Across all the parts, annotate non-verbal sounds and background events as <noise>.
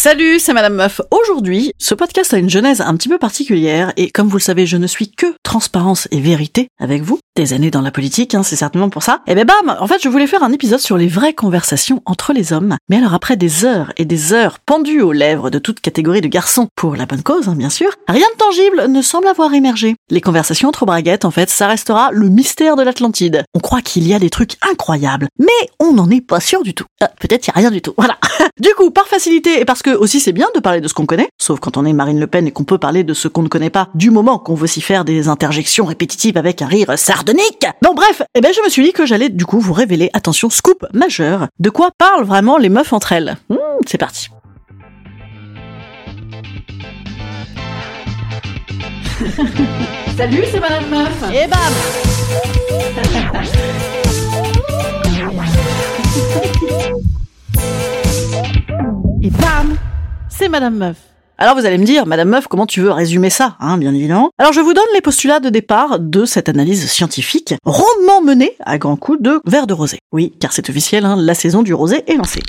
Salut, c'est Madame Meuf. Aujourd'hui, ce podcast a une genèse un petit peu particulière et comme vous le savez, je ne suis que transparence et vérité avec vous. Des années dans la politique, hein, c'est certainement pour ça. Et ben bam, en fait, je voulais faire un épisode sur les vraies conversations entre les hommes. Mais alors après des heures et des heures pendues aux lèvres de toute catégorie de garçons, pour la bonne cause, hein, bien sûr, rien de tangible ne semble avoir émergé. Les conversations entre braguettes, en fait, ça restera le mystère de l'Atlantide. On croit qu'il y a des trucs incroyables, mais on n'en est pas sûr du tout. Ah, Peut-être y a rien du tout. Voilà. <laughs> du coup, par facilité et parce que aussi c'est bien de parler de ce qu'on connaît, sauf quand on est Marine Le Pen et qu'on peut parler de ce qu'on ne connaît pas, du moment qu'on veut s'y faire des interjections répétitives avec un rire sardonique. Bon bref, eh ben je me suis dit que j'allais du coup vous révéler, attention, scoop majeur, de quoi parlent vraiment les meufs entre elles. Hmm, c'est parti. <laughs> Salut, c'est Madame Meuf. Et bam <laughs> Bam C'est Madame Meuf. Alors vous allez me dire, Madame Meuf, comment tu veux résumer ça, hein, bien évidemment Alors je vous donne les postulats de départ de cette analyse scientifique, rondement menée à grands coups de verre de rosé. Oui, car c'est officiel, hein, la saison du rosé est lancée.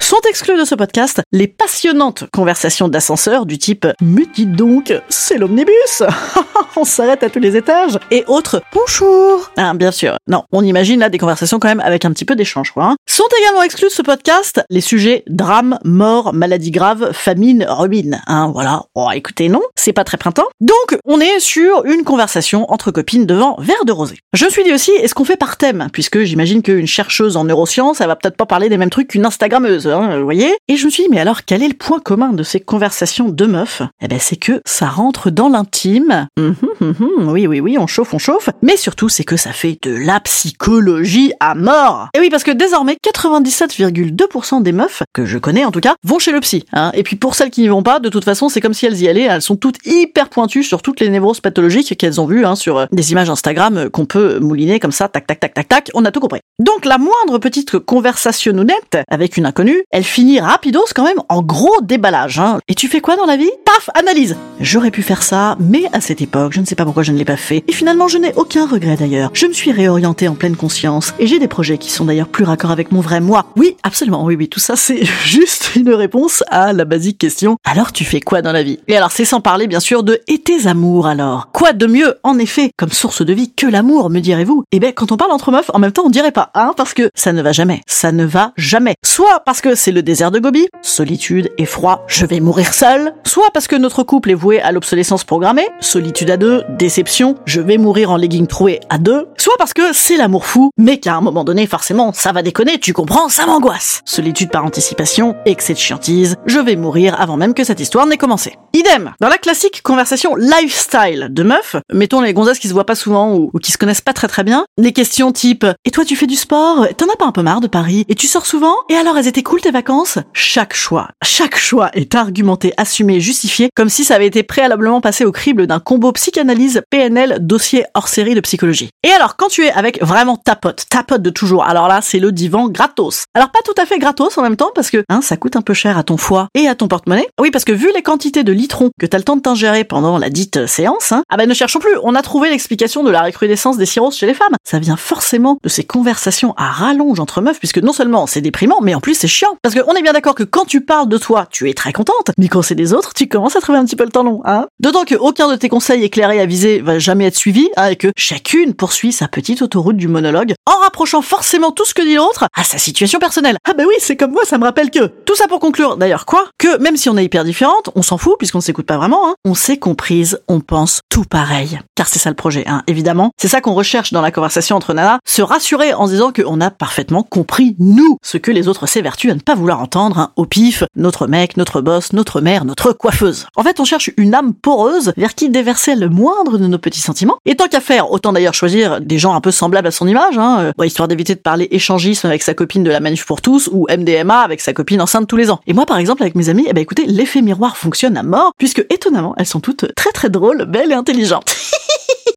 Sont exclus de ce podcast les passionnantes conversations d'ascenseur du type « Mais dites donc, c'est l'omnibus <laughs> On s'arrête à tous les étages !» et autres « Bonjour !» Ah, bien sûr. Non, on imagine là des conversations quand même avec un petit peu d'échange, quoi. hein. Sont également exclus de ce podcast les sujets drame, mort, maladie grave, famine, ruine. Hein, voilà. Oh, écoutez, non, c'est pas très printemps. Donc, on est sur une conversation entre copines devant verre de rosé. Je me suis dit aussi, est-ce qu'on fait par thème? Puisque j'imagine qu'une chercheuse en neurosciences, elle va peut-être pas parler des mêmes trucs qu'une Instagrammeuse, hein, vous voyez Et je me suis dit, mais alors, quel est le point commun de ces conversations de meufs? Eh ben, c'est que ça rentre dans l'intime. Mhm, mhm, oui, oui, oui, on chauffe, on chauffe. Mais surtout, c'est que ça fait de la psychologie à mort. Et oui, parce que désormais, 97,2% des meufs, que je connais en tout cas, vont chez le psy. Hein. Et puis pour celles qui n'y vont pas, de toute façon, c'est comme si elles y allaient. Elles sont toutes hyper pointues sur toutes les névroses pathologiques qu'elles ont vues hein, sur euh, des images Instagram euh, qu'on peut mouliner comme ça, tac, tac, tac, tac, tac. On a tout compris. Donc la moindre petite conversation honnête avec une inconnue, elle finit rapidos quand même en gros déballage. Hein. Et tu fais quoi dans la vie? Paf, analyse. J'aurais pu faire ça, mais à cette époque, ne sais pas pourquoi je ne l'ai pas fait. Et finalement, je n'ai aucun regret d'ailleurs. Je me suis réorientée en pleine conscience et j'ai des projets qui sont d'ailleurs plus raccords avec mon vrai moi. Oui, absolument, oui, oui, tout ça c'est <laughs> juste une réponse à la basique question. Alors tu fais quoi dans la vie? Et alors c'est sans parler bien sûr de et tes amours alors? Quoi de mieux, en effet, comme source de vie que l'amour, me direz-vous? Eh ben quand on parle entre meufs, en même temps on dirait pas, hein, parce que ça ne va jamais, ça ne va jamais. Soit parce que c'est le désert de Gobi, solitude, effroi, je vais mourir seul. Soit parce que notre couple est voué à l'obsolescence programmée, solitude à deux, déception, je vais mourir en legging troué à deux. Soit parce que c'est l'amour fou, mais qu'à un moment donné, forcément, ça va déconner, tu comprends, ça m'angoisse. Solitude par anticipation, excès de chiantise, je vais mourir avant même que cette histoire n'ait commencé. Idem, dans la classique conversation lifestyle de meufs, mettons les gonzesses qui se voient pas souvent ou, qui se connaissent pas très très bien, des questions type « Et toi tu fais du sport? T'en as pas un peu marre de Paris? Et tu sors souvent? Et alors elles étaient cool tes vacances ?» Chaque choix, chaque choix est argumenté, assumé, justifié, comme si ça avait été préalablement passé au crible d'un combo psychanalyse PNL dossier hors série de psychologie. Et alors quand tu es avec vraiment ta pote, ta pote de toujours, alors là c'est le divan gratos. Alors pas tout à fait gratos en même temps parce que hein, ça coûte un peu cher à ton foie et à ton porte-monnaie. Oui parce que vu les quantités de litrons que t'as le temps de t'ingérer pendant la dite séance, hein, ah ben ne cherchons plus, on a trouvé l'explication de la recrudescence des cirrhoses chez les femmes. Ça vient forcément de ces conversations à rallonge entre meufs puisque non seulement c'est déprimant mais en plus c'est chiant. Parce qu'on est bien d'accord que quand tu parles de toi, tu es très contente, mais quand c'est des autres, tu commences à trouver un petit peu le temps long, hein. D'autant que aucun de tes conseils éclairés avisés va jamais être suivi, hein, et que chacune poursuit sa petite autoroute du monologue en rapprochant forcément tout ce que dit l'autre à sa situation personnelle. Ah bah oui, c'est comme moi, ça me rappelle que. Tout ça pour conclure, d'ailleurs quoi Que même si on est hyper différentes, on s'en fout puisqu'on s'écoute pas vraiment, hein, on s'est comprise, on pense tout pareil. Car c'est ça le projet, hein, évidemment. C'est ça qu'on recherche dans la conversation entre nanas, se rassurer en se disant qu'on a parfaitement compris, nous, ce que les autres s'évertuent à ne pas vouloir entendre, au pif, notre mec, notre boss, notre mère, notre coiffeuse. En fait, on cherche une âme poreuse vers qui déverser le moindre de nos petits sentiments. Et tant qu'à faire, autant d'ailleurs choisir des gens un peu semblables à son image, hein, euh, histoire d'éviter de parler échangisme avec sa copine de la Manif pour tous ou MDMA avec sa copine enceinte tous les ans. Et moi, par exemple, avec mes amis, eh ben écoutez, l'effet miroir fonctionne à mort, puisque étonnamment, elles sont toutes très très drôles, belles et intelligentes. <laughs>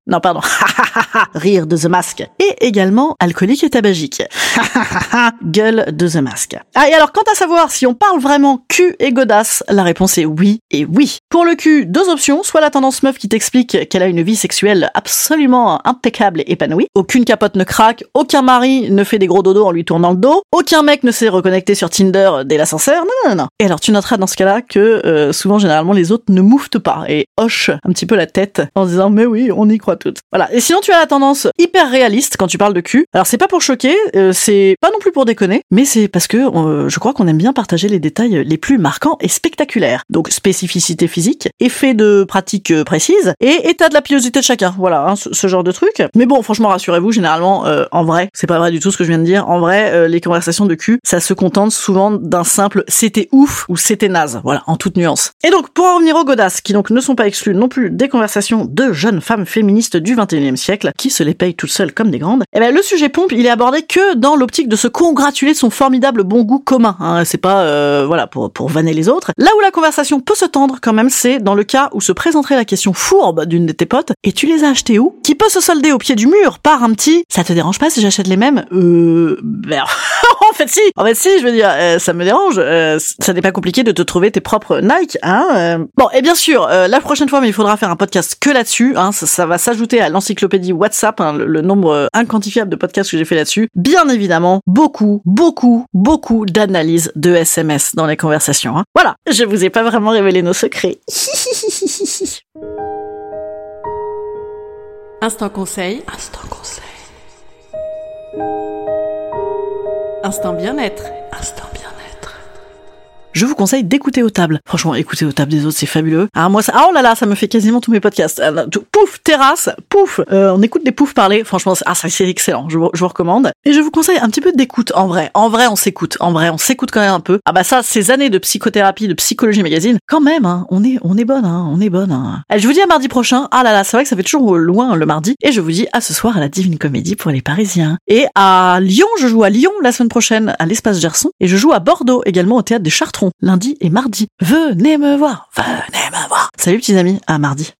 Non, pardon. <laughs> Rire de The Mask. Et également alcoolique et tabagique. <laughs> Gueule de The Mask. Ah, et alors, quant à savoir si on parle vraiment cul et godasse, la réponse est oui et oui. Pour le cul, deux options. Soit la tendance meuf qui t'explique qu'elle a une vie sexuelle absolument impeccable et épanouie. Aucune capote ne craque, aucun mari ne fait des gros dodos en lui tournant le dos, aucun mec ne s'est reconnecté sur Tinder dès l'ascenseur. Non, non, non. Et alors, tu noteras dans ce cas-là que euh, souvent, généralement, les autres ne mouftent pas et hochent un petit peu la tête en disant, mais oui, on y croit Voilà. Et sinon, tu as la tendance hyper réaliste quand tu parles de cul. Alors, c'est pas pour choquer, euh, c'est pas non plus pour déconner, mais c'est parce que euh, je crois qu'on aime bien partager les détails les plus marquants et spectaculaires. Donc, spécificité physique, effet de pratique euh, précise et état de la pilosité de chacun. Voilà, hein, ce, genre de truc. Mais bon, franchement, rassurez-vous, généralement, euh, en vrai, c'est pas vrai du tout ce que je viens de dire. En vrai, euh, les conversations de cul, ça se contente souvent d'un simple c'était ouf ou c'était naze. Voilà, en toute nuance. Et donc, pour en revenir aux godasses, qui donc ne sont pas exclus non plus des conversations de jeunes femmes féministes du 21e siècle, qui se les payent toutes seules comme des grandes, eh ben, le sujet pompe, il est abordé que dans l'optique de se congratuler de son formidable bon goût commun. Hein. C'est pas, euh, voilà, pour, pour vanner les autres. Là où la conversation peut se tendre quand même, c'est dans le cas où se présenterait la question fourbe d'une de tes potes, et tu les as achetés où? Qui peut se solder au pied du mur par un petit « ça te dérange pas si j'achète les mêmes ?» Euh... Ben, <laughs> <laughs> en fait si En fait si, je veux dire, euh, ça me dérange. Euh, ça n'est pas compliqué de te trouver tes propres Nike, hein euh. Bon, et bien sûr, la prochaine fois, il faudra faire un podcast que là-dessus, hein, ça, va s'ajouter à l'encyclopédie WhatsApp, hein, le, nombre inquantifiable de podcasts que j'ai fait là-dessus. Bien évidemment, beaucoup, beaucoup, beaucoup d'analyses de SMS dans les conversations. Hein. Voilà, je vous ai pas vraiment révélé nos secrets. <laughs> Instant conseil. Instant conseil. Instant bien-être. Instant bien-être. Je vous conseille d'écouter aux tables. Franchement, écouter aux tables des autres, c'est fabuleux. Ah moi, ça, oh là là, ça me fait quasiment tous mes podcasts. Tout- Pouf, terrasse, pouf. Euh, on écoute des poufs parler. Franchement, ah ça c'est excellent. Je vous, je vous recommande. Et je vous conseille un petit peu d'écoute en vrai. En vrai, on s'écoute. En vrai, on s'écoute quand même un peu. Ah bah ça, ces années de psychothérapie, de psychologie magazine, quand même, hein, on est, on est bonne, hein, on est bonne. Hein. Je vous dis à mardi prochain. Ah là là, c'est vrai que ça fait toujours loin le mardi. Et je vous dis à ce soir à la Divine Comédie pour les Parisiens. Et à Lyon, je joue à Lyon la semaine prochaine à l'espace Gerson. Et je joue à Bordeaux également au théâtre des Chartrons, lundi et mardi. Venez me voir, venez me voir. Salut petits amis, à mardi.